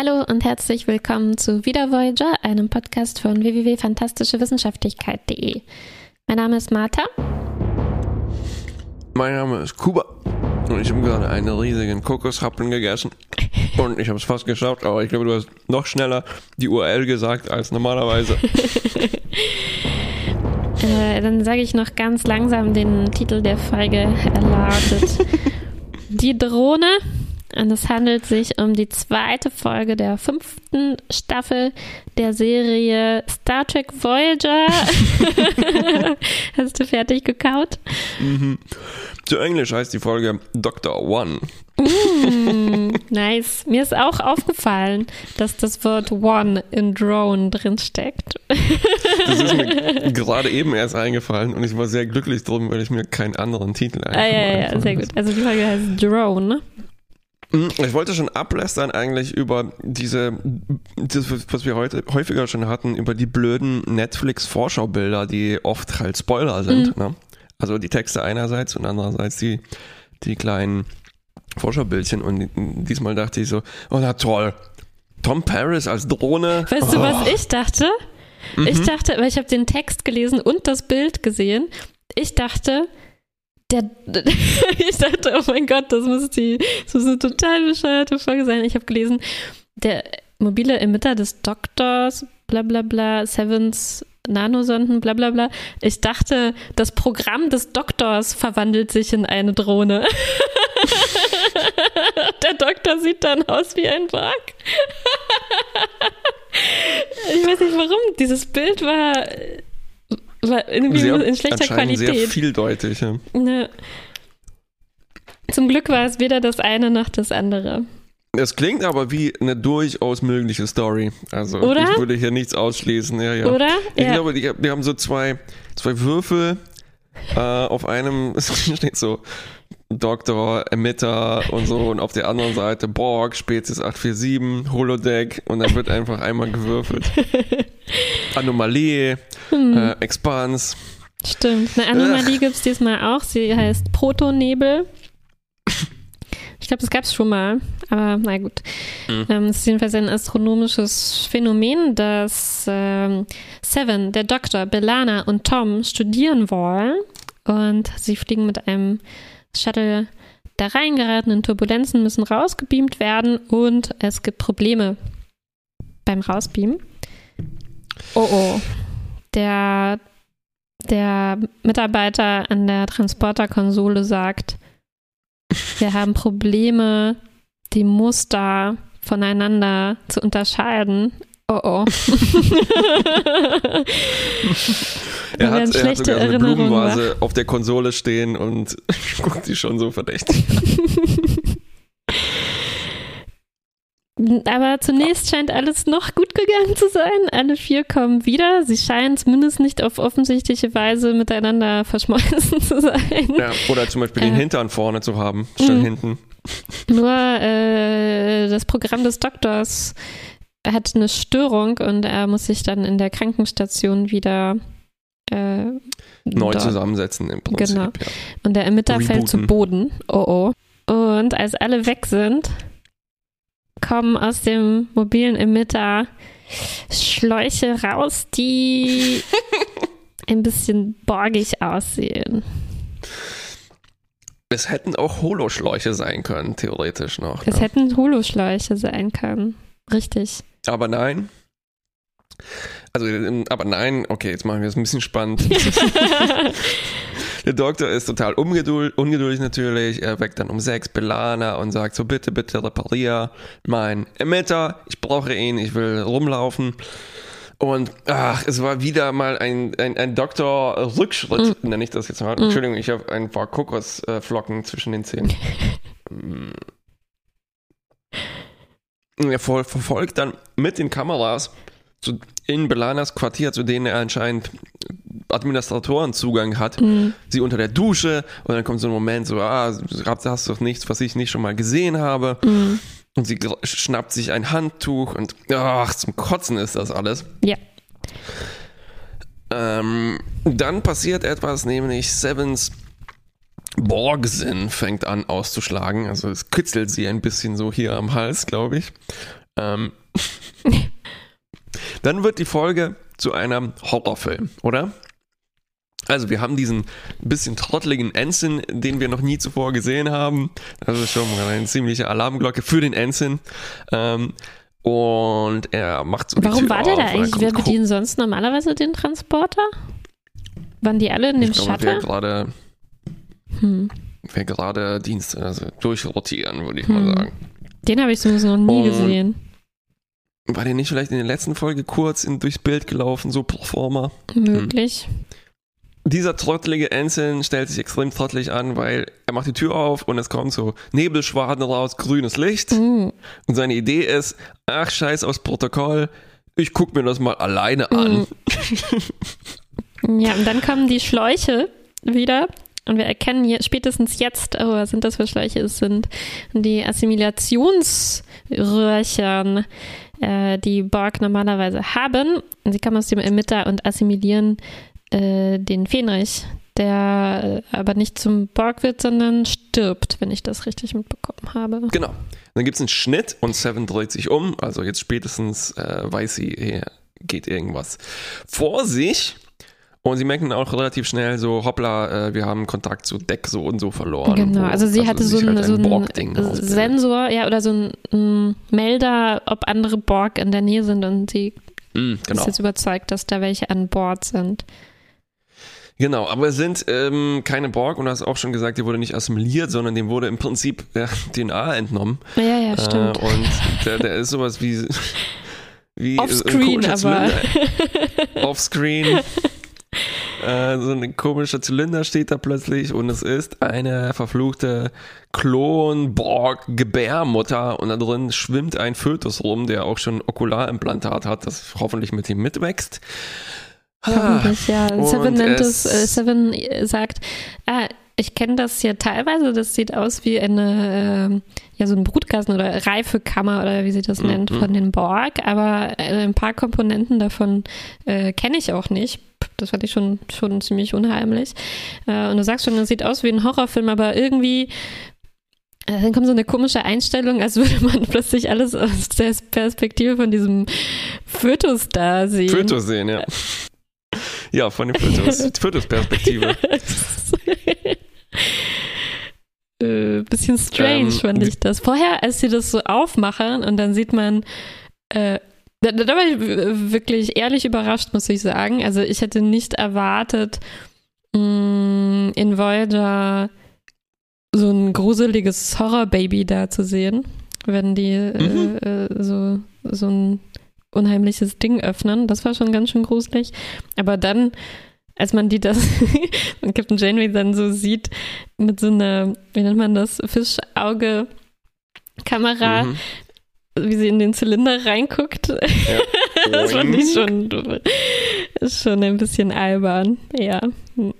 Hallo und herzlich willkommen zu Wieder Voyager, einem Podcast von www.fantastischewissenschaftlichkeit.de. Mein Name ist Martha. Mein Name ist Kuba und ich habe gerade einen riesigen Kokoshappen gegessen und ich habe es fast geschafft, aber ich glaube, du hast noch schneller die URL gesagt als normalerweise. äh, dann sage ich noch ganz langsam den Titel der Folge. Er lautet Die Drohne und es handelt sich um die zweite Folge der fünften Staffel der Serie Star Trek Voyager. Hast du fertig gekaut? Mhm. Zu Englisch heißt die Folge Doctor One. Mm, nice. Mir ist auch aufgefallen, dass das Wort One in Drone drin steckt. Das ist mir gerade eben erst eingefallen und ich war sehr glücklich drum, weil ich mir keinen anderen Titel ah, ja, ja, ja, sehr gut. Also die Folge heißt Drone. Hm, ich wollte schon ablästern eigentlich über diese, das, was wir heute häufiger schon hatten, über die blöden Netflix-Vorschaubilder, die oft halt Spoiler sind. Mhm. Ne? Also die Texte einerseits und andererseits die, die kleinen Vorschaubildchen. Und diesmal dachte ich so, oh na toll, Tom Paris als Drohne. Weißt oh. du, was oh. ich dachte? Mhm. Ich dachte, weil ich habe den Text gelesen und das Bild gesehen. Ich dachte, der, ich dachte, oh mein Gott, das muss, die, das muss eine total bescheuerte Folge sein. Ich habe gelesen, der mobile Emitter des Doktors, bla bla bla, Sevens Nanosonden, bla bla bla. Ich dachte, das Programm des Doktors verwandelt sich in eine Drohne. der Doktor sieht dann aus wie ein Bug. ich weiß nicht warum. Dieses Bild war irgendwie sehr, in schlechter Qualität. Sehr vieldeutig. Ja. Ne. Zum Glück war es weder das eine noch das andere. Es klingt aber wie eine durchaus mögliche Story. Also Oder? ich würde hier nichts ausschließen. Ja, ja. Oder? Ich ja. glaube, die, die, haben so zwei, zwei Würfel. Äh, auf einem steht so Doktor, Emitter und so und auf der anderen Seite Borg, Spezies 847, Holodeck und dann wird einfach einmal gewürfelt. Anomalie, hm. äh, Expans. Stimmt, eine Anomalie gibt es diesmal auch. Sie heißt Protonebel. Ich glaube, das gab es schon mal, aber na gut. Mhm. Ähm, es ist jedenfalls ein astronomisches Phänomen, dass ähm, Seven, der Doktor, Belana und Tom studieren wollen. Und sie fliegen mit einem Shuttle da reingeratenen Turbulenzen müssen rausgebeamt werden und es gibt Probleme beim Rausbeamen. Oh oh. Der, der Mitarbeiter an der Transporterkonsole sagt, wir haben Probleme, die Muster voneinander zu unterscheiden. Oh oh. er hat, er hat sogar eine Blumenvase auf der Konsole stehen und guckt sie schon so verdächtig Aber zunächst scheint alles noch gut gegangen zu sein. Alle vier kommen wieder. Sie scheinen zumindest nicht auf offensichtliche Weise miteinander verschmolzen zu sein. Ja, oder zum Beispiel äh, den Hintern vorne zu haben, statt mh. hinten. Nur äh, das Programm des Doktors hat eine Störung und er muss sich dann in der Krankenstation wieder äh, neu dort. zusammensetzen im Prinzip. Genau. Ja. Und der Emitter Rebooten. fällt zu Boden. Oh oh. Und als alle weg sind, kommen aus dem mobilen Emitter Schläuche raus, die ein bisschen borgig aussehen. Es hätten auch Holoschläuche sein können, theoretisch noch. Es ne? hätten Holoschläuche sein können. Richtig. Aber nein. Also, ähm, aber nein, okay, jetzt machen wir es ein bisschen spannend. Der Doktor ist total ungeduld, ungeduldig natürlich. Er weckt dann um sechs Belana und sagt so, bitte, bitte reparier mein Emitter. Ich brauche ihn, ich will rumlaufen. Und ach, es war wieder mal ein, ein, ein Doktor-Rückschritt, mhm. nenne ich das jetzt mal. Mhm. Entschuldigung, ich habe ein paar Kokosflocken zwischen den Zähnen. er verfolgt dann mit den Kameras zu, in Belanas Quartier, zu denen er anscheinend Administratorenzugang hat, mhm. sie unter der Dusche und dann kommt so ein Moment so, ah, hast du doch nichts, was ich nicht schon mal gesehen habe. Mhm. Und sie schnappt sich ein Handtuch und ach, zum Kotzen ist das alles. Ja. Ähm, dann passiert etwas, nämlich Sevens Borgsinn fängt an auszuschlagen. Also es kitzelt sie ein bisschen so hier am Hals, glaube ich. Ähm, dann wird die Folge zu einem Horrorfilm, oder? Also wir haben diesen bisschen trotteligen Ensign, den wir noch nie zuvor gesehen haben. Das ist schon mal eine ziemliche Alarmglocke für den Ensign. Ähm, und er macht so Warum war der da eigentlich? Wer bedient sonst normalerweise den Transporter? Waren die alle in dem Ich glaube, Shuttle? gerade Hm. wer gerade Dienst, also durchrotieren, würde ich Hm. mal sagen. Den habe ich zumindest noch nie Und- gesehen. War der nicht vielleicht in der letzten Folge kurz in, durchs Bild gelaufen, so pro forma? Möglich. Dieser trottelige Ensign stellt sich extrem trottelig an, weil er macht die Tür auf und es kommt so Nebelschwaden raus, grünes Licht. Mhm. Und seine Idee ist, ach scheiß aufs Protokoll, ich guck mir das mal alleine an. Ja, und dann kommen die Schläuche wieder. Und wir erkennen je, spätestens jetzt, oh, sind das für Schläuche? Es sind die Assimilationsröhrchen, äh, die Borg normalerweise haben. Sie kommen aus dem Emitter und assimilieren äh, den Fenrich, der äh, aber nicht zum Borg wird, sondern stirbt, wenn ich das richtig mitbekommen habe. Genau. Dann gibt es einen Schnitt und Seven dreht sich um. Also jetzt spätestens äh, weiß sie, hier geht irgendwas vor sich. Und sie merken auch relativ schnell so, hoppla, äh, wir haben Kontakt zu Deck so und so verloren. Genau, wo- also sie hatte so ein, halt so ein Borg-Ding ausbildet. Sensor, ja, oder so ein, ein Melder, ob andere Borg in der Nähe sind und sie Mm, ist genau. jetzt überzeugt, dass da welche an Bord sind. Genau, aber es sind ähm, keine Borg und du hast auch schon gesagt, die wurde nicht assimiliert, sondern dem wurde im Prinzip ja, DNA entnommen. Ja, ja, stimmt. Äh, und der, der ist sowas wie. wie Offscreen, ein komischer aber. Offscreen. Äh, so ein komischer Zylinder steht da plötzlich und es ist eine verfluchte Klon-Borg-Gebärmutter und da drin schwimmt ein Fötus rum, der auch schon Okularimplantat hat, das hoffentlich mit ihm mitwächst. Hoffentlich, ja. und Seven nennt es, es- äh, Seven äh, sagt, ah, ich kenne das hier teilweise, das sieht aus wie eine, ähm, ja, so ein Brutkasten oder Reifekammer oder wie sie das nennt Mhm. von den Borg, aber äh, ein paar Komponenten davon äh, kenne ich auch nicht. Das fand ich schon, schon ziemlich unheimlich. Äh, und du sagst schon, das sieht aus wie ein Horrorfilm, aber irgendwie äh, dann kommt so eine komische Einstellung, als würde man plötzlich alles aus der Perspektive von diesem Fötus da sehen. Fötus sehen, ja. Ja, von dem Fötus, Fötus-Perspektive. äh, bisschen strange Ähm, fand ich das. Vorher, als sie das so aufmachen und dann sieht man, äh, da, da war ich wirklich ehrlich überrascht, muss ich sagen. Also ich hätte nicht erwartet, mh, in Voyager so ein gruseliges Horror-Baby da zu sehen, wenn die Mhm. äh, äh, so, so ein unheimliches Ding öffnen. Das war schon ganz schön gruselig. Aber dann, als man die das und Captain Janeway dann so sieht, mit so einer, wie nennt man das, Fischauge-Kamera, Mhm. Wie sie in den Zylinder reinguckt. Ja. das fand ich schon, ist schon ein bisschen albern. Ja. Hm.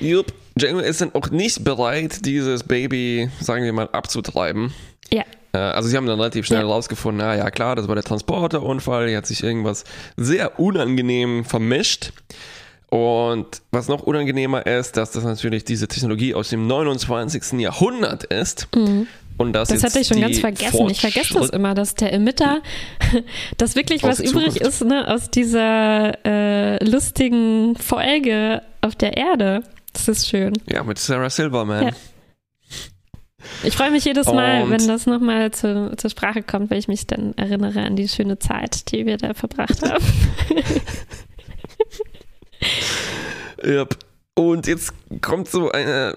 Jupp. Janeway ist dann auch nicht bereit, dieses Baby, sagen wir mal, abzutreiben. Ja. Äh, Also sie haben dann relativ schnell Ja. rausgefunden, na ja klar, das war der Transporterunfall, hier hat sich irgendwas sehr unangenehm vermischt. Und was noch unangenehmer ist, dass das natürlich diese Technologie aus dem 29. Jahrhundert ist. Mhm. Und das, Das hatte ich schon ganz vergessen. Ich vergesse das immer, dass der Emitter, dass wirklich was übrig ist ne, aus dieser äh, lustigen Folge auf der Erde. Das ist schön. Ja, mit Sarah Silverman. Ja. Ich freue mich jedes Mal, Und- wenn das nochmal zu, zur Sprache kommt, weil ich mich dann erinnere an die schöne Zeit, die wir da verbracht haben. Yep. Und jetzt kommt so eine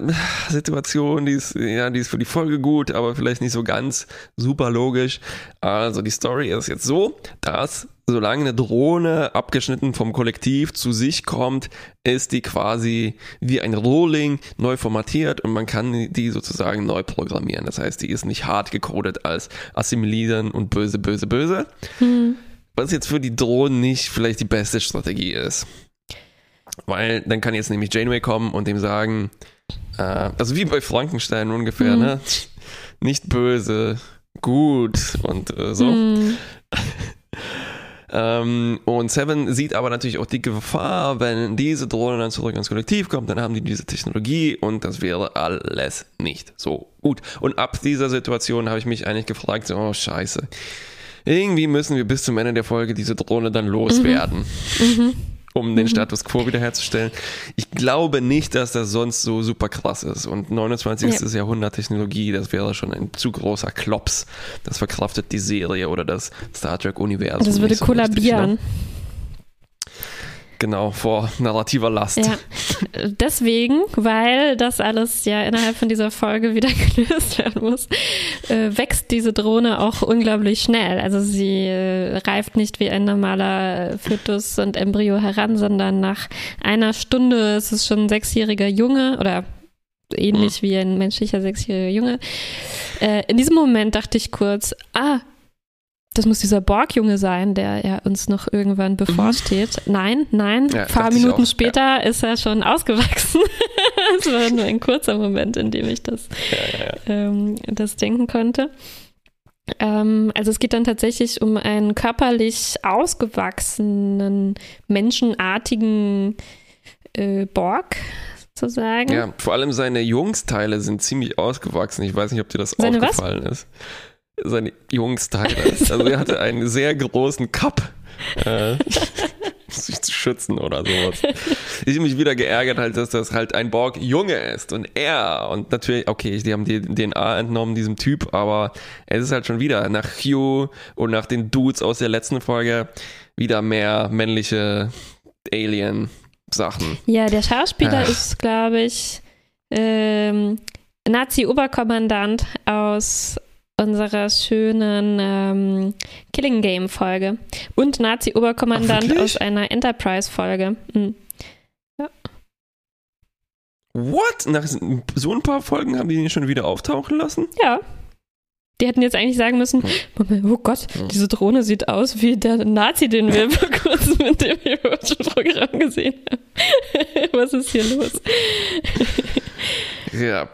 Situation, die ist, ja, die ist für die Folge gut, aber vielleicht nicht so ganz super logisch. Also die Story ist jetzt so, dass solange eine Drohne abgeschnitten vom Kollektiv zu sich kommt, ist die quasi wie ein Rolling neu formatiert und man kann die sozusagen neu programmieren. Das heißt, die ist nicht hart gecodet als assimilieren und böse, böse, böse. Was jetzt für die Drohnen nicht vielleicht die beste Strategie ist. Weil dann kann jetzt nämlich Janeway kommen und dem sagen, äh, also wie bei Frankenstein ungefähr, Mhm. ne? Nicht böse, gut und äh, so. Hm. Ähm, und Seven sieht aber natürlich auch die Gefahr, wenn diese Drohne dann zurück ins Kollektiv kommt, dann haben die diese Technologie und das wäre alles nicht so gut. Und ab dieser Situation habe ich mich eigentlich gefragt, so, oh scheiße, irgendwie müssen wir bis zum Ende der Folge diese Drohne dann loswerden. Mhm. Um den Status quo wiederherzustellen. Ich glaube nicht, dass das sonst so super krass ist. Und 29. Ja. Jahrhundert Technologie, das wäre schon ein zu großer Klops. Das verkraftet die Serie oder das Star Trek-Universum. Das würde so richtig, kollabieren. ne? Genau, vor narrativer Last. Ja, deswegen, weil das alles ja innerhalb von dieser Folge wieder gelöst werden muss, äh, wächst diese Drohne auch unglaublich schnell. Also sie äh, reift nicht wie ein normaler Fötus und Embryo heran, sondern nach einer Stunde ist es schon ein sechsjähriger Junge oder ähnlich wie ein menschlicher sechsjähriger Junge. Äh, in diesem Moment dachte ich kurz, ah, das muss dieser Borg-Junge sein, der ja uns noch irgendwann bevorsteht. Nein, nein, Mhm. Ja, ein paar Minuten auch, später ist er schon ausgewachsen. Es war nur ein kurzer Moment, in dem ich das, Ähm, das denken konnte. Ähm, also es geht dann tatsächlich um einen körperlich ausgewachsenen, menschenartigen äh, Borg, sozusagen. Ja, vor allem seine Jungsteile sind ziemlich ausgewachsen. Ich weiß nicht, ob dir das Seine was? aufgefallen ist. Seine Jungsteile. Also er hatte einen sehr großen Cup. Äh, sich zu schützen oder sowas. Ich habe mich wieder geärgert, halt, dass das halt ein Borg Junge ist und er und natürlich, okay, die haben die DNA entnommen diesem Typ, aber es ist halt schon wieder nach Hugh und nach den Dudes aus der letzten Folge wieder mehr männliche Alien Sachen. Ja, der Schauspieler Ach. ist, glaube ich, ähm, Nazi-Oberkommandant aus unserer schönen ähm, Killing Game-Folge und Ach, Nazi-Oberkommandant wirklich? aus einer Enterprise-Folge. Mhm. What? Nach so ein paar Folgen haben die ihn schon wieder auftauchen lassen? Ja. Die hätten jetzt eigentlich sagen müssen, Moment, oh Gott, diese Drohne sieht aus wie der Nazi, den wir vor kurzem mit dem Programm gesehen haben. Was ist hier los? Ja,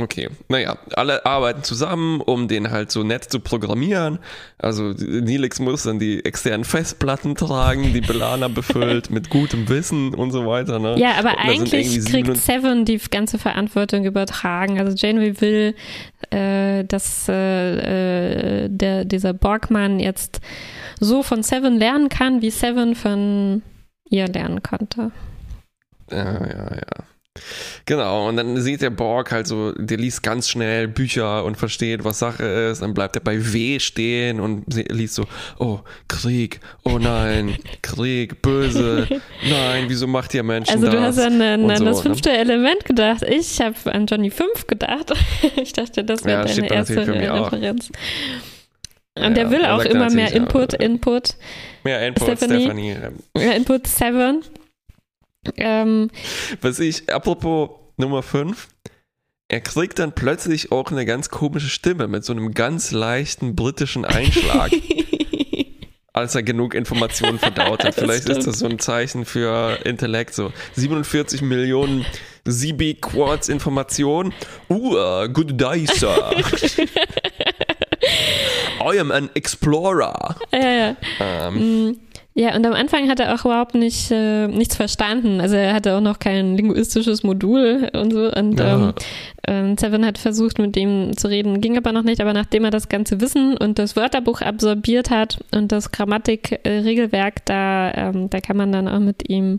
okay. Naja, alle arbeiten zusammen, um den halt so nett zu programmieren. Also Nilix muss dann die externen Festplatten tragen, die Belana befüllt mit gutem Wissen und so weiter. Ne? Ja, aber eigentlich kriegt 27 Seven die ganze Verantwortung übertragen. Also Janeway will, äh, dass äh, äh, der, dieser Borgmann jetzt so von Seven lernen kann, wie Seven von ihr lernen konnte. Ja, ja, ja. Genau, und dann sieht der Borg halt so, der liest ganz schnell Bücher und versteht, was Sache ist. Dann bleibt er bei W stehen und liest so, oh, Krieg, oh nein, Krieg, böse, nein, wieso macht ihr Menschen Also das? du hast an, an, so, das ne? fünfte Element gedacht. Ich habe an Johnny 5 gedacht. ich dachte, das Ja, wäre steht deine erste. Referenz. Und Ja, der will auch immer mehr Input, ja. Input, Mehr Input, Stephanie? Stephanie. ja, Input 7. Ähm, Was ich, apropos Nummer 5, er kriegt dann plötzlich auch eine ganz komische Stimme mit so einem ganz leichten britischen Einschlag, als er genug Informationen verdaut hat. Vielleicht ist stimmt. das so ein Zeichen für Intellekt, so 47 Millionen CB Quartz Informationen. Uh, uh, good day, sir. I am an explorer. ja, ja. Ähm, Mm, Ja, und am Anfang hat er auch überhaupt nicht, äh, nichts verstanden. Also er hatte auch noch kein linguistisches Modul und so. Und Ja. ähm, ähm, Seven hat versucht, mit ihm zu reden, ging aber noch nicht. Aber nachdem er das ganze Wissen und das Wörterbuch absorbiert hat und das Grammatikregelwerk, da, ähm, da kann man dann auch mit ihm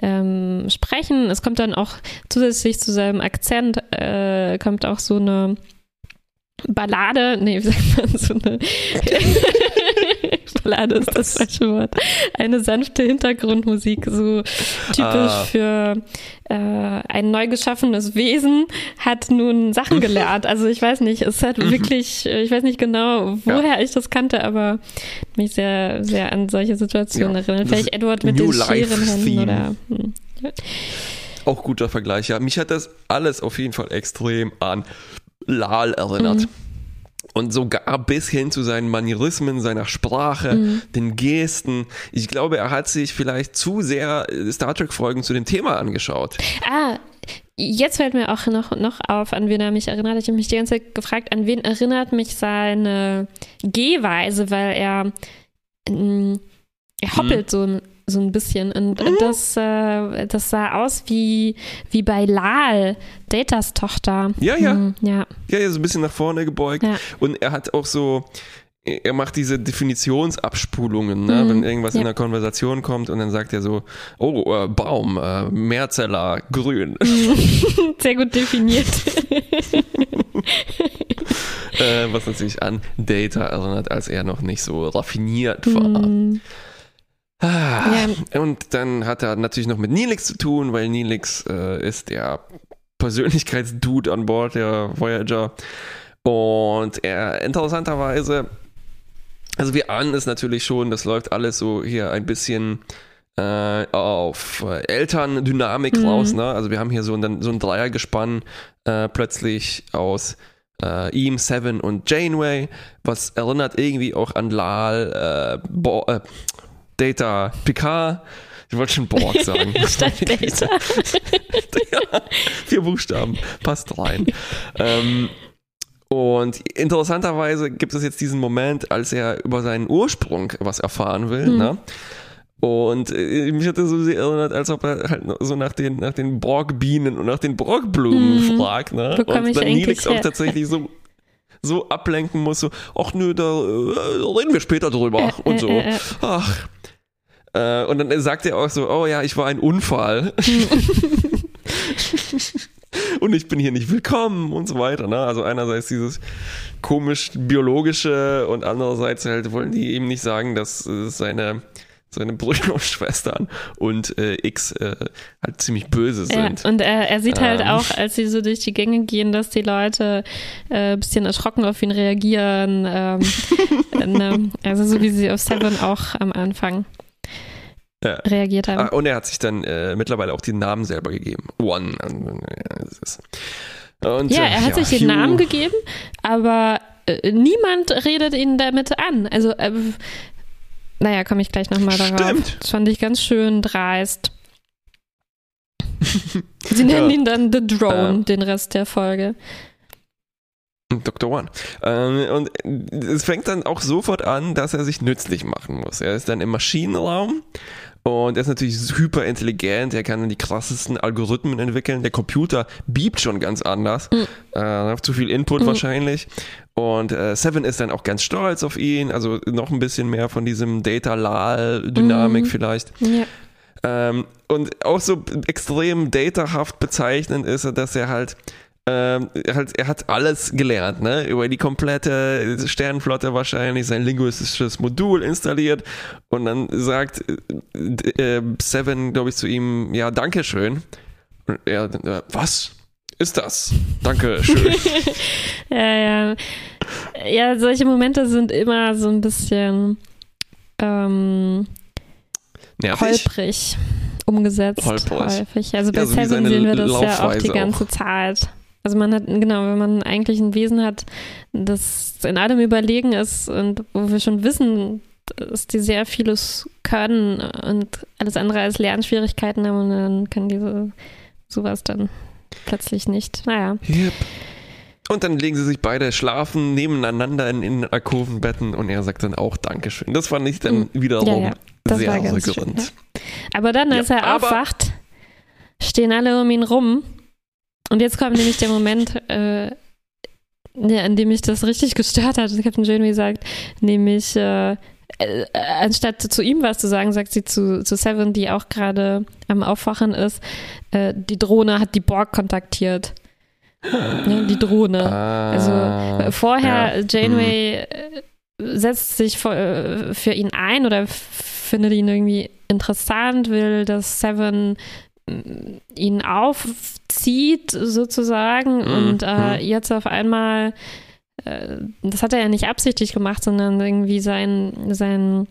ähm, sprechen. Es kommt dann auch zusätzlich zu seinem Akzent, äh, kommt auch so eine Ballade, nee, wie sagt man, so eine Ballade ist das falsche Wort. Eine sanfte Hintergrundmusik, so typisch Ah. für äh, ein neu geschaffenes Wesen, hat nun Sachen gelernt. Also ich weiß nicht, es hat wirklich, äh, ich weiß nicht genau, woher ich das kannte, aber mich sehr, sehr an solche Situationen Ja, erinnert. das Vielleicht Edward mit New den Scherenhänden oder. Hm. Auch guter Vergleich, ja. Mich hat das alles auf jeden Fall extrem an Lal erinnert. Mhm. Und sogar bis hin zu seinen Manierismen, seiner Sprache, Mhm. den Gesten. Ich glaube, er hat sich vielleicht zu sehr äh, Star Trek-Folgen zu dem Thema angeschaut. Ah, jetzt fällt mir auch noch, noch auf, an wen er mich erinnert. Ich habe mich die ganze Zeit gefragt, an wen erinnert mich seine Gehweise, weil er, ähm, er hoppelt so, ein- so ein bisschen und Mhm. das, äh, das sah aus wie, wie bei Lal, Datas Tochter. Ja, ja. Hm, ja. Ja, ja, so ein bisschen nach vorne gebeugt. Ja. Und er hat auch so, er macht diese Definitionsabspulungen, ne? Mhm, wenn irgendwas ja. in der Konversation kommt und dann sagt er so, oh, äh, Baum, äh, Mehrzeller, grün. Sehr gut definiert. äh, was natürlich an Data erinnert, als er noch nicht so raffiniert war. Mhm. Ah, Ja. Und dann hat er natürlich noch mit Nilix zu tun, weil Nilix äh, ist der Persönlichkeitsdude an Bord der Voyager. Und er interessanterweise, also wir ahnen es natürlich schon, das läuft alles so hier ein bisschen äh, auf äh, Elterndynamik Mhm. raus. Ne? Also wir haben hier so ein, so ein Dreiergespann äh, plötzlich aus äh, ihm, Seven und Janeway, was erinnert irgendwie auch an Lal, äh, Bo äh, Data, Picard. Ich wollte schon Borg sagen. Statt Data. ja, vier Buchstaben, passt rein. ähm, und interessanterweise gibt es jetzt diesen Moment, als er über seinen Ursprung was erfahren will. Mhm. Ne? Und äh, mich hat das so sehr erinnert, als ob er halt so nach den, nach den Borgbienen und nach den Borgblumen Mhm. fragt. Ne? Wo und dann Nilix auch tatsächlich so, so ablenken muss, so, ach nö, da äh, reden wir später drüber Äh, und so. äh, äh. Ach. Äh, und dann sagt er auch so, oh ja, ich war ein Unfall. und ich bin hier nicht willkommen und so weiter. Ne? Also einerseits dieses komisch biologische und andererseits halt wollen die ihm nicht sagen, dass äh, seine seine Brüder und Schwestern und äh, X äh, halt ziemlich böse Ja, sind. und er, er sieht halt Ähm. auch, als sie so durch die Gänge gehen, dass die Leute äh, ein bisschen erschrocken auf ihn reagieren. Ähm, ne? Also so wie sie auf Seven auch am Anfang Ja. reagiert haben. Ah, und er hat sich dann äh, mittlerweile auch den Namen selber gegeben. One. Und, ja, ja, äh, er hat sich den Hugh- Namen gegeben, aber äh, niemand redet ihn damit an. Also, äh, naja, komme ich gleich nochmal darauf. Stimmt. Das fand ich ganz schön dreist. Sie nennen Ja. ihn dann The Drone, Ähm. den Rest der Folge. Dr. One. Ähm, und es fängt dann auch sofort an, dass er sich nützlich machen muss. Er ist dann im Maschinenraum und er ist natürlich hyper intelligent. Er kann dann die krassesten Algorithmen entwickeln. Der Computer biebt schon ganz anders. Äh, zu viel Input Mhm. wahrscheinlich. Und äh, Seven ist dann auch ganz stolz auf ihn. Also noch ein bisschen mehr von diesem Data-Lal-Dynamik Mhm. vielleicht. Ja. Ähm, und auch so extrem datahaft bezeichnend ist, er, dass er halt, ähm, er hat alles gelernt, ne? Über die komplette Sternenflotte wahrscheinlich, sein linguistisches Modul installiert und dann sagt äh, äh, Seven, glaube ich, zu ihm, ja, danke schön. Und er, äh, was ist das? Danke schön. Ja, ja. Ja, solche Momente sind immer so ein bisschen ähm, Nervig. holprig umgesetzt. Holprig. Häufig. Also bei Ja, so Seven sehen wir das ja auch Laufweise die ganze Zeit. Also man hat, genau, wenn man eigentlich ein Wesen hat, das in allem überlegen ist und wo wir schon wissen, dass die sehr vieles können und alles andere als Lernschwierigkeiten haben und dann können diese sowas dann plötzlich nicht. Naja. Yep. Und dann legen sie sich beide schlafen nebeneinander in, in Alkovenbetten und er sagt dann auch Dankeschön. Das fand ich dann Mhm. wiederum Ja, ja. Sehr rührend. Aber dann, als Ja, er aufwacht, stehen alle um ihn rum. Und jetzt kommt nämlich der Moment, äh, ja, an dem mich das richtig gestört hat. Captain Janeway sagt, nämlich, äh, äh, anstatt zu ihm was zu sagen, sagt sie zu, zu Seven, die auch gerade am Aufwachen ist, äh, die Drohne hat die Borg kontaktiert. Die Drohne. Also Ah, äh, vorher, ja. Janeway äh, setzt sich vor, äh, für ihn ein oder findet ihn irgendwie interessant, will, dass Seven mm, ihn aufzieht sozusagen Mhm, und äh, mhm. jetzt auf einmal, äh, das hat er ja nicht absichtlich gemacht, sondern irgendwie sein, sein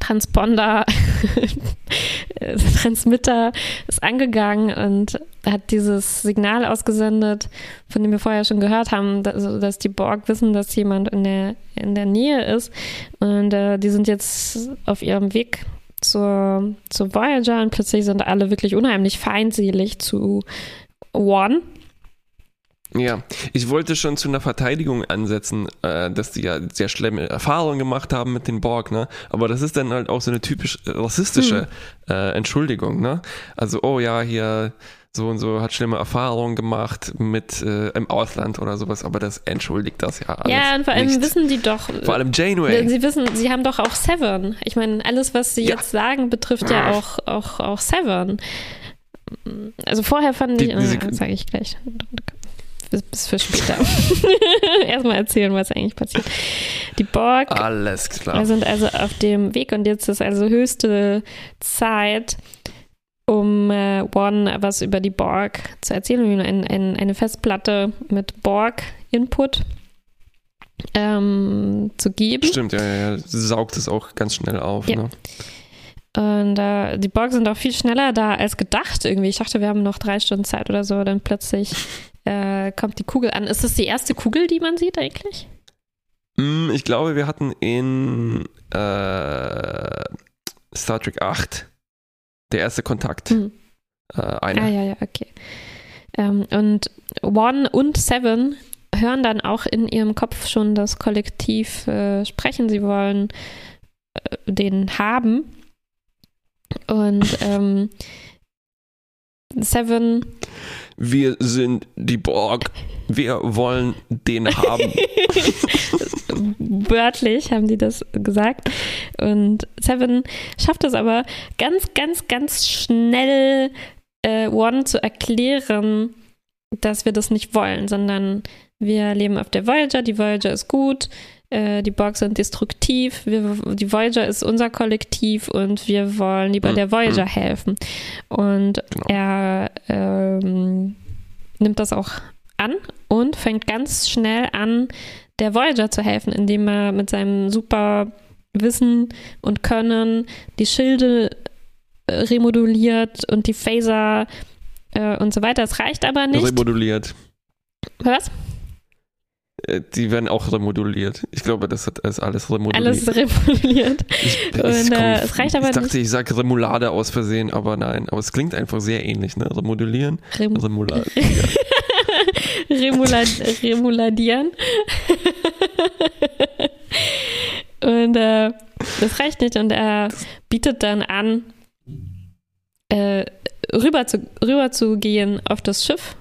Transponder, Transmitter ist angegangen und hat dieses Signal ausgesendet, von dem wir vorher schon gehört haben, dass, dass die Borg wissen, dass jemand in der, in der Nähe ist. Und äh, die sind jetzt auf ihrem Weg zur, zur Voyager und plötzlich sind alle wirklich unheimlich feindselig zu One. Ja, ich wollte schon zu einer Verteidigung ansetzen, äh, dass die ja sehr schlimme Erfahrungen gemacht haben mit den Borg, ne? Aber das ist dann halt auch so eine typisch rassistische Hm. äh, Entschuldigung, ne? Also, oh ja, hier so und so, hat schlimme Erfahrungen gemacht mit äh, im Ausland oder sowas, aber das entschuldigt das ja alles. Ja, und vor allem nicht. wissen die doch. Vor allem Janeway. Sie wissen, sie haben doch auch Seven. Ich meine, alles, was sie Ja. jetzt sagen, betrifft ja auch, auch, auch Seven. Also vorher fand Die- ich, äh, sage ich gleich. Bis, bis für später. Erstmal erzählen, was eigentlich passiert. Die Borg Alles klar. wir sind also auf dem Weg und jetzt ist also höchste Zeit, um äh, One was über die Borg zu erzählen. Ein, ein, eine Festplatte mit Borg-Input ähm, zu geben. Stimmt, ja, ja, ja. Sie saugt es auch ganz schnell auf. Ja. Ne? Und äh, die Borg sind auch viel schneller da als gedacht irgendwie. Ich dachte, wir haben noch drei Stunden Zeit oder so. Dann plötzlich äh, kommt die Kugel an. Ist das die erste Kugel, die man sieht eigentlich? Mm, Ich glaube, wir hatten in äh, Star Trek 8 der erste Kontakt. Hm. Äh, einer. Ah, ja, ja, okay. Ähm, und One und Seven hören dann auch in ihrem Kopf schon das Kollektiv äh, sprechen. Sie wollen äh, den haben. Und ähm, Seven Wir sind die Borg. Wir wollen den haben. wörtlich haben die das gesagt. Und Seven schafft es aber ganz, ganz, ganz schnell, äh, One zu erklären, dass wir das nicht wollen, sondern wir leben auf der Voyager, die Voyager ist gut, äh, die Borg sind destruktiv, wir, die Voyager ist unser Kollektiv und wir wollen lieber Mhm. der Voyager helfen. Und Genau. er ähm, nimmt das auch an und fängt ganz schnell an, der Voyager zu helfen, indem er mit seinem super Wissen und Können die Schilde äh, remoduliert und die Phaser äh, und so weiter. Es reicht aber nicht. Remoduliert. Was? Äh, Die werden auch remoduliert. Ich glaube, das hat- ist alles remoduliert. Alles remoduliert. Ich, Und, es, äh, es reicht aber ich dachte, ich sage Remoulade aus Versehen, aber nein. Aber es klingt einfach sehr ähnlich, ne? Remodulieren, Rem Remoulade. Remula remuladieren. und äh, das reicht nicht. Und er bietet dann an, äh, rüber, zu, rüber zu gehen auf das Schiff.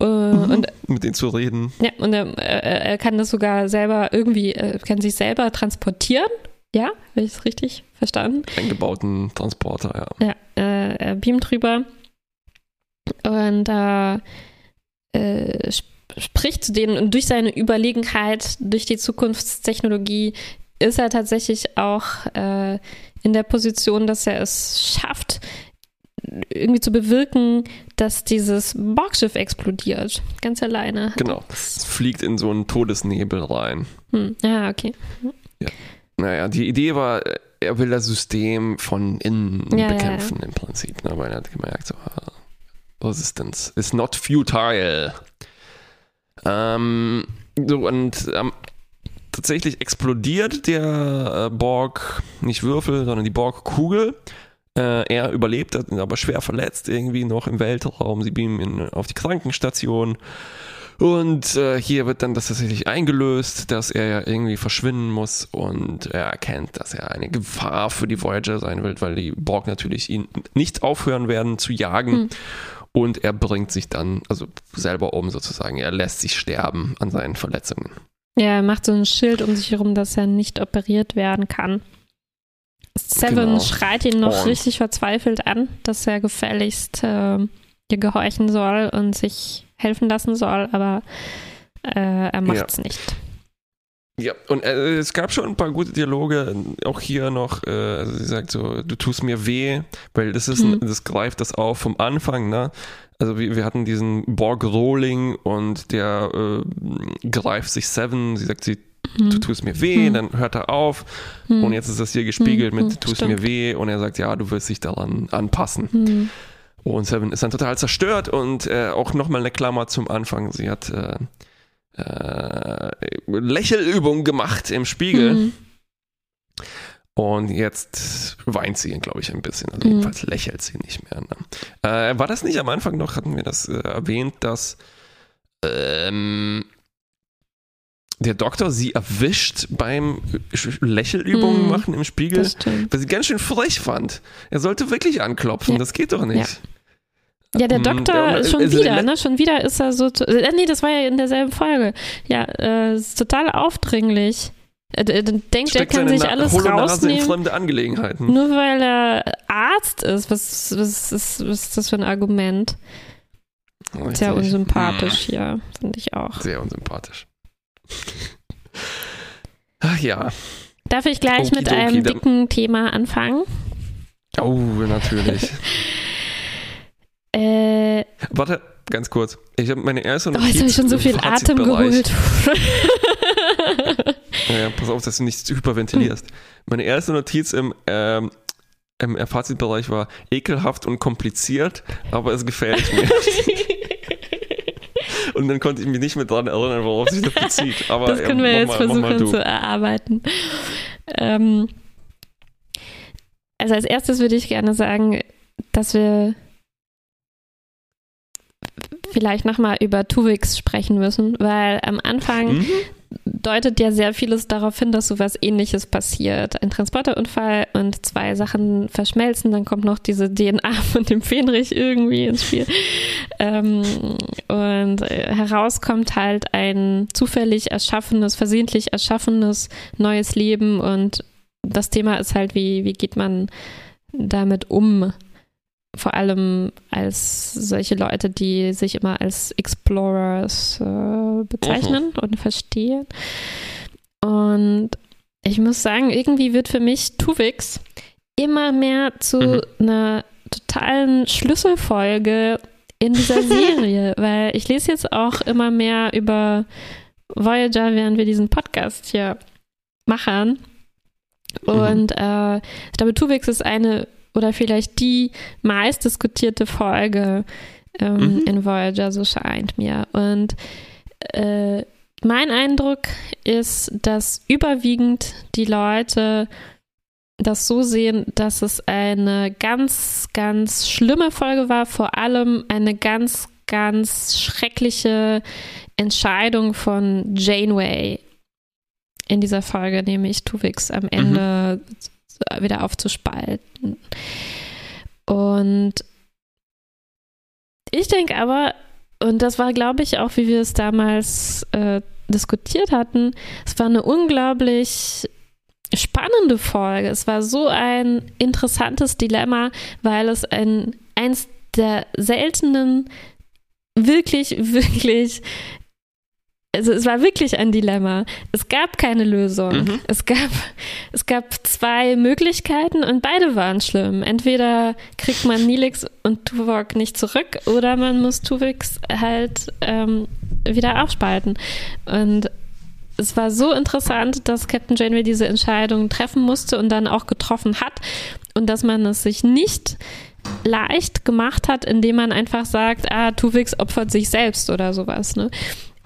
Äh, Und Mit denen zu reden. Ja, und er, er, kann das sogar selber irgendwie, kann sich selber transportieren. Ja, habe ich es richtig verstanden? Eingebauten Transporter, ja. Ja, äh, er beamt drüber und äh, äh, sp spricht zu denen und durch seine Überlegenheit, durch die Zukunftstechnologie ist er tatsächlich auch äh, in der Position, dass er es schafft, irgendwie zu bewirken, dass dieses Borgschiff explodiert. Ganz alleine. Genau. Es fliegt in so einen Todesnebel rein. Hm. Ah, okay. Naja, die Idee war, er will das System von innen Ja, ja, bekämpfen im Prinzip, ne? weil er hat gemerkt, so, ah, Resistance is not futile. Ähm, so, und ähm, tatsächlich explodiert der äh, Borg, nicht Würfel, sondern die Borg-Kugel. Äh, er überlebt, ist aber schwer verletzt, irgendwie noch im Weltraum. Sie beamen ihn auf die Krankenstation. Und äh, hier wird dann das tatsächlich eingelöst, dass er ja irgendwie verschwinden muss und er erkennt, dass er eine Gefahr für die Voyager sein wird, weil die Borg natürlich ihn nicht aufhören werden zu jagen. Hm. Und er bringt sich dann, also selber um sozusagen, er lässt sich sterben an seinen Verletzungen. Ja, er macht so ein Schild um sich herum, dass er nicht operiert werden kann. Seven Genau. schreit ihn noch Und- richtig verzweifelt an, dass er gefälligst äh, ihr gehorchen soll und sich helfen lassen soll, aber äh, er macht's nicht. Ja, und äh, es gab schon ein paar gute Dialoge, auch hier noch, äh, also sie sagt so, du tust mir weh, weil das ist, ein, Mhm. das greift das auf vom Anfang, ne? Also wir, wir hatten diesen Borg Rolling und der äh, greift sich Seven, sie sagt, sie, du Hm. tust mir weh, Mhm. dann hört er auf Hm. und jetzt ist das hier gespiegelt Mhm, mit, mhm, du tust stimmt. mir weh und er sagt, ja, du wirst dich daran anpassen. Und Seven ist dann total zerstört und äh, auch nochmal eine Klammer zum Anfang. Sie hat äh, äh, Lächelübung gemacht im Spiegel und jetzt weint sie, glaube ich, ein bisschen. Also Mhm. jedenfalls lächelt sie nicht mehr. Ne? Äh, war das nicht am Anfang noch, hatten wir das äh, erwähnt, dass ähm, der Doktor sie erwischt beim Lächelübungen Mhm. machen im Spiegel? Was ich ganz schön frech fand. Er sollte wirklich anklopfen, Ja. das geht doch nicht. Ja, der Ähm, Doktor der- schon also wieder, der- ne? Schon wieder ist er so. Äh, nee, das war ja in derselben Folge. Ja, äh, ist total aufdringlich. Äh, äh, denkt, er kann sich Na- alles hohle Nase in rausnehmen. fremde Angelegenheiten. Nur weil er Arzt ist. Was, was, ist, was ist das für ein Argument? Sehr unsympathisch, ja, finde ich auch. Hm, Sehr unsympathisch. Ach ja. Darf ich gleich mit Okidoki, einem dann- dicken Thema anfangen? Oh, natürlich. Äh, Warte, ganz kurz. Ich habe meine erste oh, jetzt habe ich schon so viel Atem geholt. Ja, pass auf, dass du nicht hyperventilierst. Meine erste Notiz im, ähm, im Fazitbereich war ekelhaft und kompliziert, aber es gefällt mir. und dann konnte ich mich nicht mehr dran erinnern, worauf sich das bezieht. Aber Das können wir ähm, jetzt mal, versuchen zu erarbeiten. Ähm, also als erstes würde ich gerne sagen, dass wir vielleicht nochmal über Tuvix sprechen müssen, weil am Anfang Mhm. Deutet ja sehr vieles darauf hin, dass sowas ähnliches passiert. Ein Transporterunfall und zwei Sachen verschmelzen, dann kommt noch diese DNA von dem Fähnrich irgendwie ins Spiel. Ähm, und äh, heraus kommt halt ein zufällig erschaffenes, versehentlich erschaffenes neues Leben und das Thema ist halt, wie, wie geht man damit um? Vor allem als solche Leute, die sich immer als Explorers äh, bezeichnen und verstehen. Und ich muss sagen, irgendwie wird für mich Tuvix immer mehr zu Mhm. einer totalen Schlüsselfolge in dieser Serie, weil ich lese jetzt auch immer mehr über Voyager, während wir diesen Podcast hier machen. Und äh, ich glaube, Tuvix ist eine oder vielleicht die meistdiskutierte Folge ähm, Mhm. in Voyager, so scheint mir. Und äh, mein Eindruck ist, dass überwiegend die Leute das so sehen, dass es eine ganz, ganz schlimme Folge war, vor allem eine ganz, ganz schreckliche Entscheidung von Janeway in dieser Folge, nämlich Tuvix am Ende wieder aufzuspalten. Und ich denke aber, und das war, glaube ich, auch, wie wir es damals äh, diskutiert hatten, es war eine unglaublich spannende Folge. Es war so ein interessantes Dilemma, weil es ein eins der seltenen, wirklich, wirklich also es war wirklich ein Dilemma. Es gab keine Lösung. Mhm. Es gab, es gab zwei Möglichkeiten und beide waren schlimm. Entweder kriegt man Nilix und Tuvok nicht zurück oder man muss Tuvix halt ähm, wieder aufspalten. Und es war so interessant, dass Captain Janeway diese Entscheidung treffen musste und dann auch getroffen hat und dass man es sich nicht leicht gemacht hat, indem man einfach sagt, ah, Tuvix opfert sich selbst oder sowas. Ne?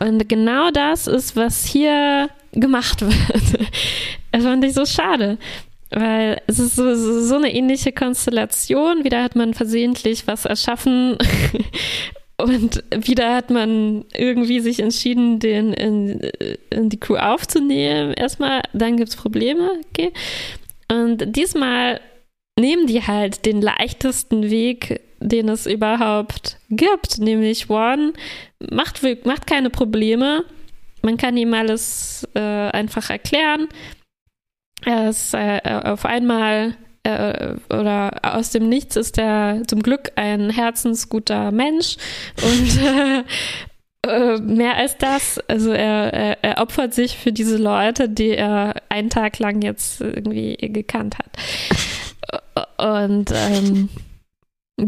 Und genau das ist, was hier gemacht wird. Das fand ich so schade. Weil es ist so, so, eine ähnliche Konstellation. Wieder hat man versehentlich was erschaffen und wieder hat man irgendwie sich entschieden, den in, in die Crew aufzunehmen. Erstmal, dann gibt es Probleme. Okay. Und diesmal nehmen die halt den leichtesten Weg, den es überhaupt gibt, nämlich One macht, macht keine Probleme. Man kann ihm alles äh, einfach erklären. Er ist äh, auf einmal äh, oder aus dem Nichts ist er zum Glück ein herzensguter Mensch und äh, mehr als das. Also er, er, er opfert sich für diese Leute, die er einen Tag lang jetzt irgendwie gekannt hat. Und ähm,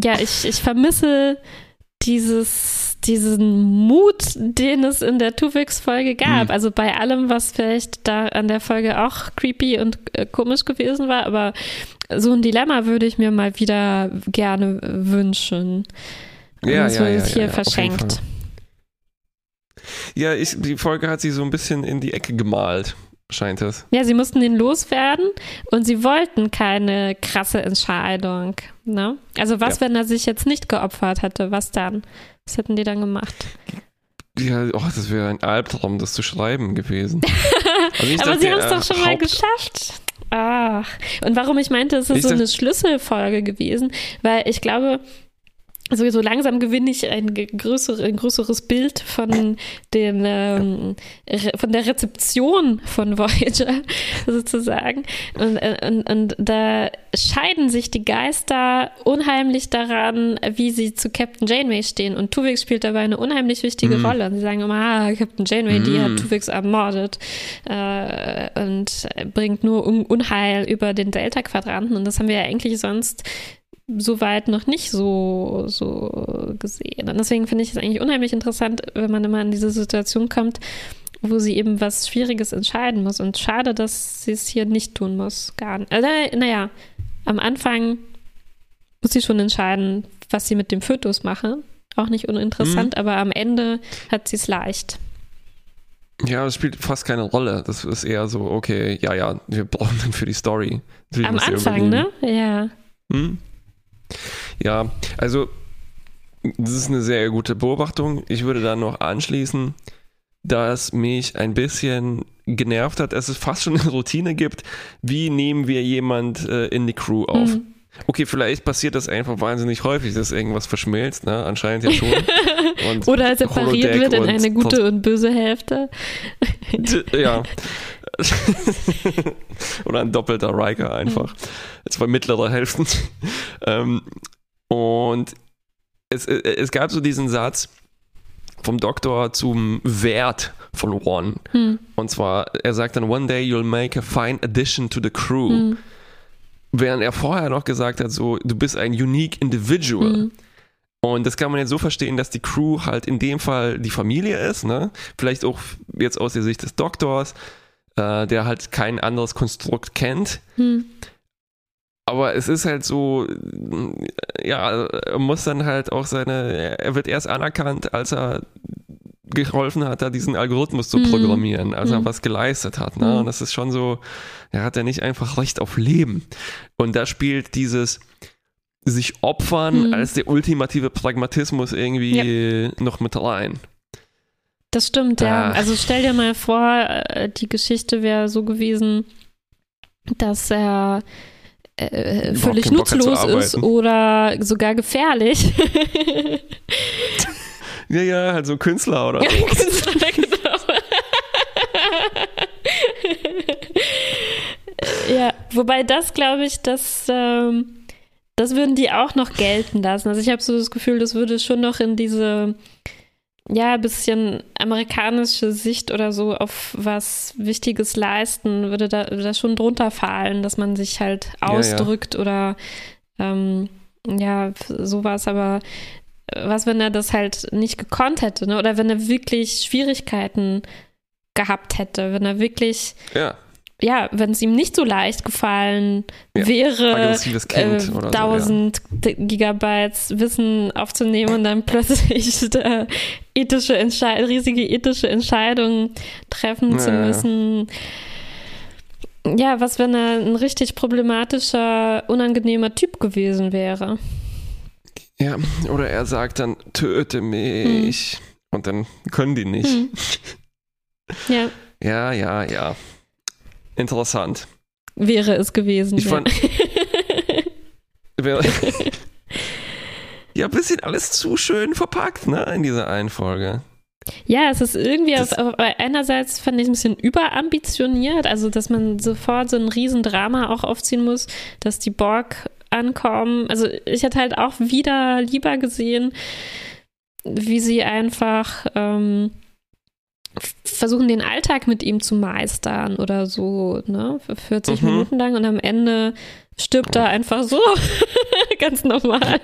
ja, ich, ich vermisse dieses, diesen Mut, den es in der Tuvix-Folge gab. Mhm. Also bei allem, was vielleicht da an der Folge auch creepy und äh, komisch gewesen war, aber so ein Dilemma würde ich mir mal wieder gerne wünschen. Und Ja, das ja, wird ja, hier ja, verschenkt. Ja, ich, die Folge hat sie so ein bisschen in die Ecke gemalt, scheint es. Ja, sie mussten ihn loswerden und sie wollten keine krasse Entscheidung. Ne? Also was, Ja. wenn er sich jetzt nicht geopfert hätte? Was dann? Was hätten die dann gemacht? Ja, oh, das wäre ein Albtraum, das zu schreiben gewesen. Also Aber dachte, sie haben es äh, doch schon mal Haupt- geschafft. Ach. Und warum ich meinte, es ist Ich so eine Schlüsselfolge gewesen, weil ich glaube, also so langsam gewinne ich ein, größere, ein größeres Bild von den ähm, von der Rezeption von Voyager sozusagen und, und, und da scheiden sich die Geister unheimlich daran, wie sie zu Captain Janeway stehen und Tuvix spielt dabei eine unheimlich wichtige mhm. Rolle und sie sagen immer, ah, Captain Janeway, mhm. die hat mhm. Tuvix ermordet äh, und bringt nur Un Unheil über den Delta-Quadranten und das haben wir ja eigentlich sonst soweit noch nicht so, so gesehen. Und deswegen finde ich es eigentlich unheimlich interessant, wenn man immer in diese Situation kommt, wo sie eben was Schwieriges entscheiden muss. Und schade, dass sie es hier nicht tun muss. Gar nicht. Also, naja, am Anfang muss sie schon entscheiden, was sie mit dem Fötus mache. Auch nicht uninteressant, mhm. aber am Ende hat sie es leicht. Ja, das spielt fast keine Rolle. Das ist eher so, okay, ja, ja, wir brauchen dann für die Story. Am Anfang, ne? Ja. Hm? Ja, also das ist eine sehr gute Beobachtung. Ich würde da noch anschließen, dass mich ein bisschen genervt hat, dass es fast schon eine Routine gibt. Wie nehmen wir jemand äh, in die Crew auf? Mhm. Okay, vielleicht passiert das einfach wahnsinnig häufig, dass irgendwas verschmilzt, ne? Anscheinend ja schon. Und Oder separiert wird in eine gute und böse Hälfte. ja. Oder ein doppelter Riker einfach. Mhm. Zwei mittlere Hälften. ähm, und es, es gab so diesen Satz vom Doktor zum Wert von One. Hm. Und zwar, er sagt dann, one day you'll make a fine addition to the crew. Hm. Während er vorher noch gesagt hat, so, du bist ein unique individual. Hm. Und das kann man jetzt so verstehen, dass die Crew halt in dem Fall die Familie ist, ne? Vielleicht auch jetzt aus der Sicht des Doktors, äh, der halt kein anderes Konstrukt kennt. Hm aber es ist halt so, ja, er muss dann halt auch seine, er wird erst anerkannt, als er geholfen hat, da diesen Algorithmus zu mhm. programmieren, mhm. als er mhm. was geleistet hat. Ne? Mhm. Und das ist schon so, er hat ja nicht einfach Recht auf Leben. Und da spielt dieses sich opfern mhm. als der ultimative Pragmatismus irgendwie ja. noch mit rein. Das stimmt, ja. Ah. Also stell dir mal vor, äh, die Geschichte wäre so gewesen, dass er äh, völlig nutzlos ist oder sogar gefährlich. ja, ja, halt so Künstler oder so. Künstler, genau. ja, wobei das, glaube ich, das, ähm, das würden die auch noch gelten lassen. Also ich habe so das Gefühl, das würde schon noch in diese ja, ein bisschen amerikanische Sicht oder so auf was Wichtiges leisten, würde da, würde da schon drunter fallen, dass man sich halt ausdrückt ja, ja. oder ähm, ja, sowas, aber was, wenn er das halt nicht gekonnt hätte, ne? Oder wenn er wirklich Schwierigkeiten gehabt hätte, wenn er wirklich ja ja, wenn es ihm nicht so leicht gefallen ja, wäre, äh, 1000 so, ja. Gigabytes Wissen aufzunehmen und dann plötzlich äh, ethische riesige ethische Entscheidungen treffen ja, zu müssen. Ja, was, wenn er ein richtig problematischer, unangenehmer Typ gewesen wäre? Ja, oder er sagt dann, töte mich. Hm. Und dann können die nicht. Hm. Ja. Ja, ja, ja. Interessant. Wäre es gewesen. Ich ja. fand. ja, ein bisschen alles zu schön verpackt, ne, in dieser einen Folge. Ja, es ist irgendwie auf, auf, einerseits fand ich ein bisschen überambitioniert, also dass man sofort so ein Riesendrama auch aufziehen muss, dass die Borg ankommen. Also ich hätte halt auch wieder lieber gesehen, wie sie einfach ähm, versuchen, den Alltag mit ihm zu meistern oder so, ne? Für 40 mhm. Minuten lang und am Ende stirbt er einfach so. Ganz normal.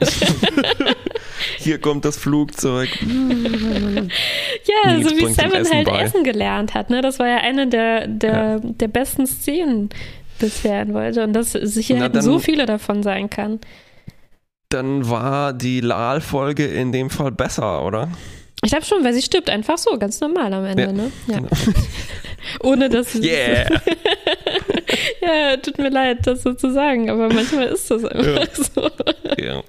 Hier kommt das Flugzeug. ja, Nils so wie Seven halt bei. Essen gelernt hat, ne? Das war ja eine der, der, ja. der besten Szenen bisher in Voyager und dass sicher so viele davon sein kann. Dann war die Lal-Folge in dem Fall besser, oder? Ich glaube schon, weil sie stirbt einfach so, ganz normal am Ende, ja, ne? Ja. Genau. Ohne dass sie. Yeah! ja, tut mir leid, das so zu sagen, aber manchmal ist das einfach ja. so. Ja.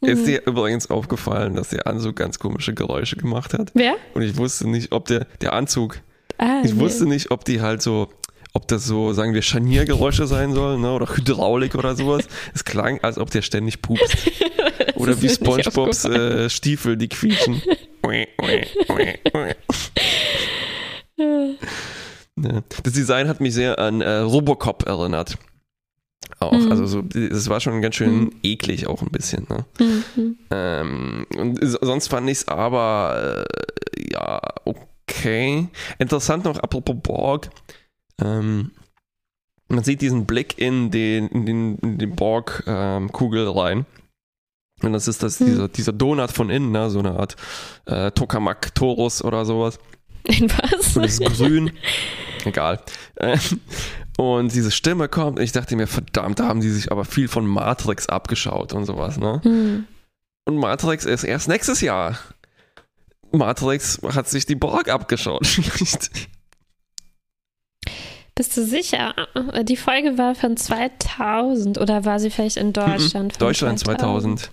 Ist dir übrigens aufgefallen, dass der Anzug ganz komische Geräusche gemacht hat? Wer? Und ich wusste nicht, ob der, der Anzug, ah, ich nee. wusste nicht, ob die halt so, ob das so, sagen wir, Scharniergeräusche sein sollen, ne? oder Hydraulik oder sowas. Es klang, als ob der ständig pupst. Oder wie SpongeBobs äh, Stiefel, die quietschen. ja. Das Design hat mich sehr an äh, Robocop erinnert. Auch, mhm. also so, es war schon ganz schön mhm. eklig auch ein bisschen. Ne? Mhm. Ähm, und sonst fand ich es aber äh, ja okay. Interessant noch apropos Borg. Ähm, man sieht diesen Blick in den, in den, in den Borg-Kugel ähm, rein. Und das ist das, hm. dieser, dieser Donut von innen, ne? so eine Art äh, Tokamak Torus oder sowas. In was? Und das ist grün. Egal. Und diese Stimme kommt. Ich dachte mir, verdammt, da haben die sich aber viel von Matrix abgeschaut und sowas. Ne? Hm. Und Matrix ist erst nächstes Jahr. Matrix hat sich die Borg abgeschaut. Bist du sicher? Die Folge war von 2000 oder war sie vielleicht in Deutschland? Mhm, Deutschland 2000. 2000.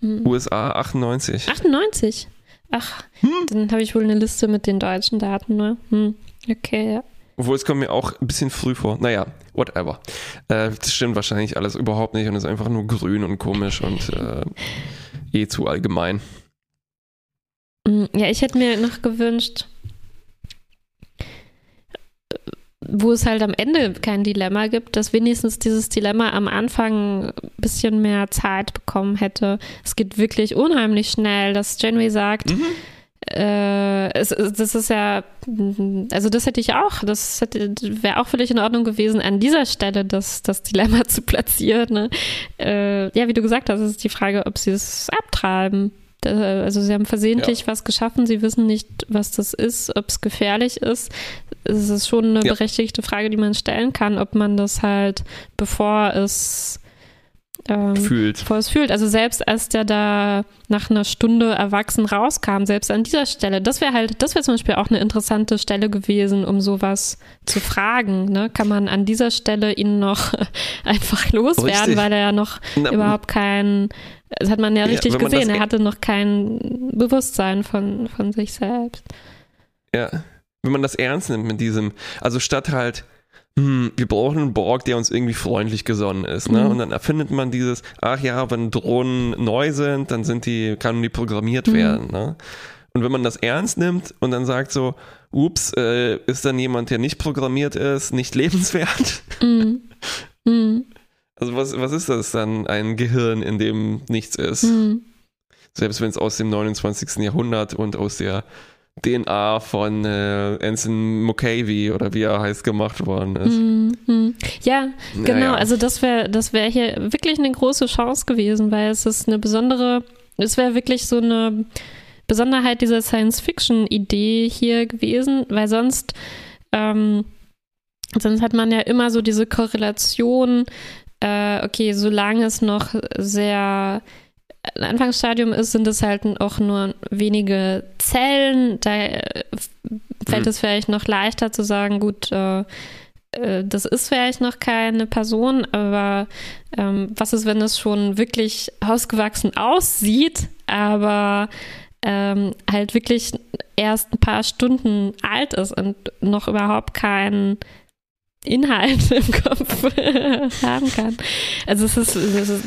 Hm. USA 98. 98? Ach, hm. dann habe ich wohl eine Liste mit den deutschen Daten, ne? Hm. Okay, ja. Obwohl es kommt mir auch ein bisschen früh vor. Naja, whatever. Äh, das stimmt wahrscheinlich alles überhaupt nicht und ist einfach nur grün und komisch und äh, eh zu allgemein. Hm, ja, ich hätte mir noch gewünscht, wo es halt am Ende kein Dilemma gibt, dass wenigstens dieses Dilemma am Anfang ein bisschen mehr Zeit bekommen hätte. Es geht wirklich unheimlich schnell, dass Janeway sagt, mhm. äh, es, das ist ja, also das hätte ich auch, das wäre auch völlig in Ordnung gewesen, an dieser Stelle das, das Dilemma zu platzieren. Ne? Äh, ja, wie du gesagt hast, ist die Frage, ob sie es abtreiben. Also sie haben versehentlich ja. was geschaffen, sie wissen nicht, was das ist, ob es gefährlich ist. Es ist schon eine ja. berechtigte Frage, die man stellen kann, ob man das halt, bevor es ähm, fühlt. Bevor es fühlt. Also selbst als der da nach einer Stunde erwachsen rauskam, selbst an dieser Stelle, das wäre halt, das wäre zum Beispiel auch eine interessante Stelle gewesen, um sowas zu fragen. Ne? Kann man an dieser Stelle ihn noch einfach loswerden, Richtig. weil er ja noch Na, überhaupt kein das hat man ja richtig ja, gesehen. Er hatte noch kein Bewusstsein von, von sich selbst. Ja, wenn man das ernst nimmt mit diesem, also statt halt, hm, wir brauchen einen Borg, der uns irgendwie freundlich gesonnen ist, ne? Mhm. Und dann erfindet man dieses, ach ja, wenn Drohnen neu sind, dann sind die, kann die programmiert mhm. werden, ne? Und wenn man das ernst nimmt und dann sagt so, ups, äh, ist dann jemand, der nicht programmiert ist, nicht lebenswert? Mhm. Mhm. Also was, was ist das dann? Ein Gehirn, in dem nichts ist. Mhm. Selbst wenn es aus dem 29. Jahrhundert und aus der DNA von äh, Anson Mukavey oder wie er heißt gemacht worden ist. Mhm. Ja, genau. Naja. Also das wäre das wäre hier wirklich eine große Chance gewesen, weil es ist eine besondere, es wäre wirklich so eine Besonderheit dieser Science-Fiction-Idee hier gewesen, weil sonst ähm, sonst hat man ja immer so diese Korrelation äh, okay, solange es noch sehr Anfangsstadium ist, sind es halt auch nur wenige Zellen. Da äh, fällt mhm. es vielleicht noch leichter zu sagen, gut, äh, äh, das ist vielleicht noch keine Person, aber ähm, was ist, wenn es schon wirklich ausgewachsen aussieht, aber ähm, halt wirklich erst ein paar Stunden alt ist und noch überhaupt kein Inhalt im Kopf haben kann. Also es ist,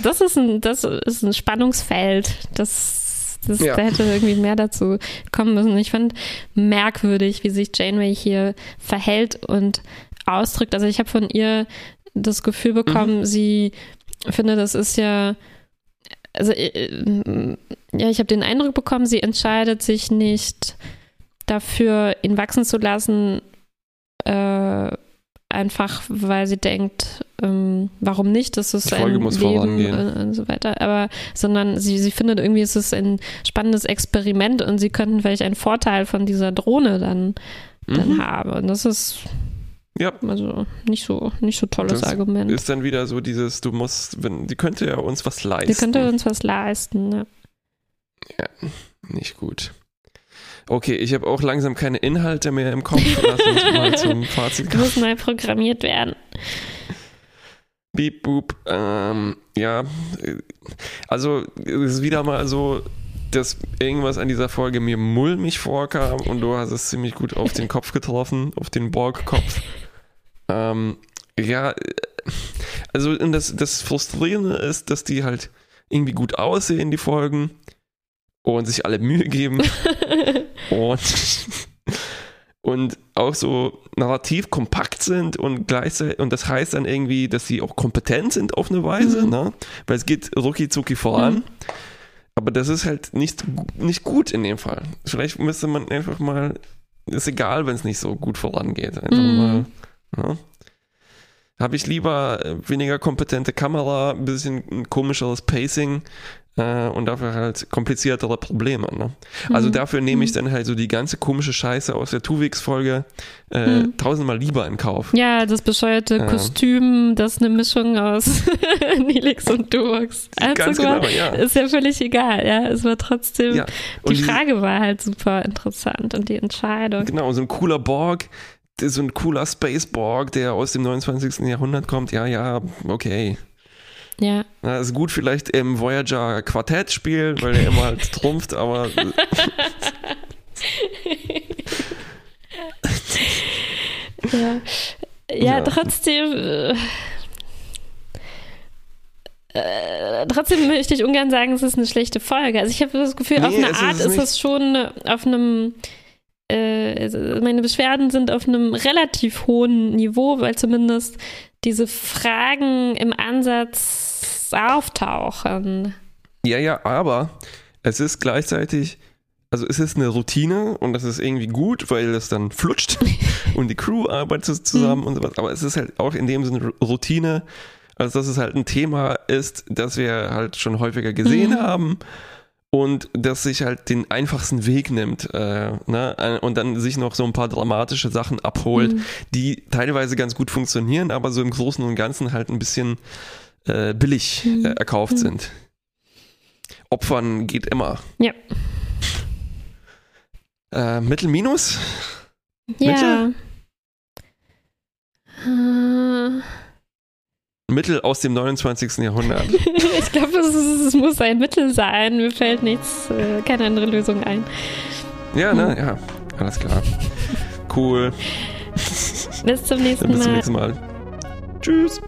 das ist, ein, das ist ein Spannungsfeld. Das, das ja. da hätte irgendwie mehr dazu kommen müssen. Ich fand merkwürdig, wie sich Janeway hier verhält und ausdrückt. Also ich habe von ihr das Gefühl bekommen, mhm. sie finde, das ist ja also äh, ja, ich habe den Eindruck bekommen, sie entscheidet sich nicht dafür, ihn wachsen zu lassen, äh, einfach weil sie denkt, ähm, warum nicht, das ist ein muss Leben äh, und so weiter, aber sondern sie, sie findet irgendwie, es ist ein spannendes Experiment und sie könnten vielleicht einen Vorteil von dieser Drohne dann, dann mhm. haben. Und das ist ja. Also nicht so, nicht so tolles das Argument. Ist dann wieder so dieses, du musst, wenn, die könnte ja uns was leisten. Die könnte uns was leisten, ja. Ja, nicht gut. Okay, ich habe auch langsam keine Inhalte mehr im Kopf. Lass uns mal zum Fazit kommen. Muss neu programmiert werden. Beep, boop. Ähm, ja, also es ist wieder mal so, dass irgendwas an dieser Folge mir mulmig vorkam und du hast es ziemlich gut auf den Kopf getroffen, auf den Borg-Kopf. Ähm, ja, also das, das Frustrierende ist, dass die halt irgendwie gut aussehen, die Folgen. Und sich alle Mühe geben. und, und auch so narrativ kompakt sind und gleichzeitig, und das heißt dann irgendwie, dass sie auch kompetent sind auf eine Weise, Mhm. ne? Weil es geht rucki zucki voran. Mhm. Aber das ist halt nicht, nicht gut in dem Fall. Vielleicht müsste man einfach mal, ist egal, wenn es nicht so gut vorangeht. Einfach Mhm. mal, ja. Habe ich lieber äh, weniger kompetente Kamera, ein bisschen ein komischeres Pacing äh, und dafür halt kompliziertere Probleme. Ne? Also Mhm. dafür nehme ich dann halt so die ganze komische Scheiße aus der Tuwix-Folge äh, Mhm. tausendmal lieber in Kauf. Ja, das bescheuerte. Kostüm, das ist eine Mischung aus Nilix und. Ganz Also, genau, ja. Ist ja völlig egal, ja. Es war trotzdem, Ja. die Frage war halt super interessant und die Entscheidung. Genau, so ein cooler Borg, so ein cooler Space Borg, der aus dem 29. Jahrhundert kommt. Ja, ja, okay. Ja. Na, ist gut vielleicht im Voyager Quartett spielen, weil er immer halt trumpft, aber Ja, ja, Ja. trotzdem. Äh, äh, trotzdem möchte ich ungern sagen, es ist eine schlechte Folge. Also ich habe das Gefühl, auf Nee, eine es ist Art ist nicht. es schon auf einem. Äh, also meine Beschwerden sind auf einem relativ hohen Niveau, weil zumindest diese Fragen im Ansatz auftauchen. ja, ja, aber es ist gleichzeitig, also es ist eine Routine und das ist irgendwie gut, weil es dann flutscht und die Crew arbeitet zusammen und sowas. Aber es ist halt auch in dem Sinne Routine, also dass es halt ein Thema ist, das wir halt schon häufiger gesehen Mhm. haben und das sich halt den einfachsten Weg nimmt äh, ne? und dann sich noch so ein paar dramatische Sachen abholt, Mhm. die teilweise ganz gut funktionieren, aber so im Großen und Ganzen halt ein bisschen äh, billig Mhm. äh, erkauft sind. Opfern geht immer. Ja. Äh, Mittel minus? Ja. Äh, Mittel aus dem 29. Jahrhundert. ich glaube, es, es muss ein Mittel sein. Mir fällt nichts, äh, keine andere Lösung ein. Ja, ne? Ja, alles klar. Cool. Bis zum nächsten Dann bis zum Mal. nächsten Mal. Tschüss.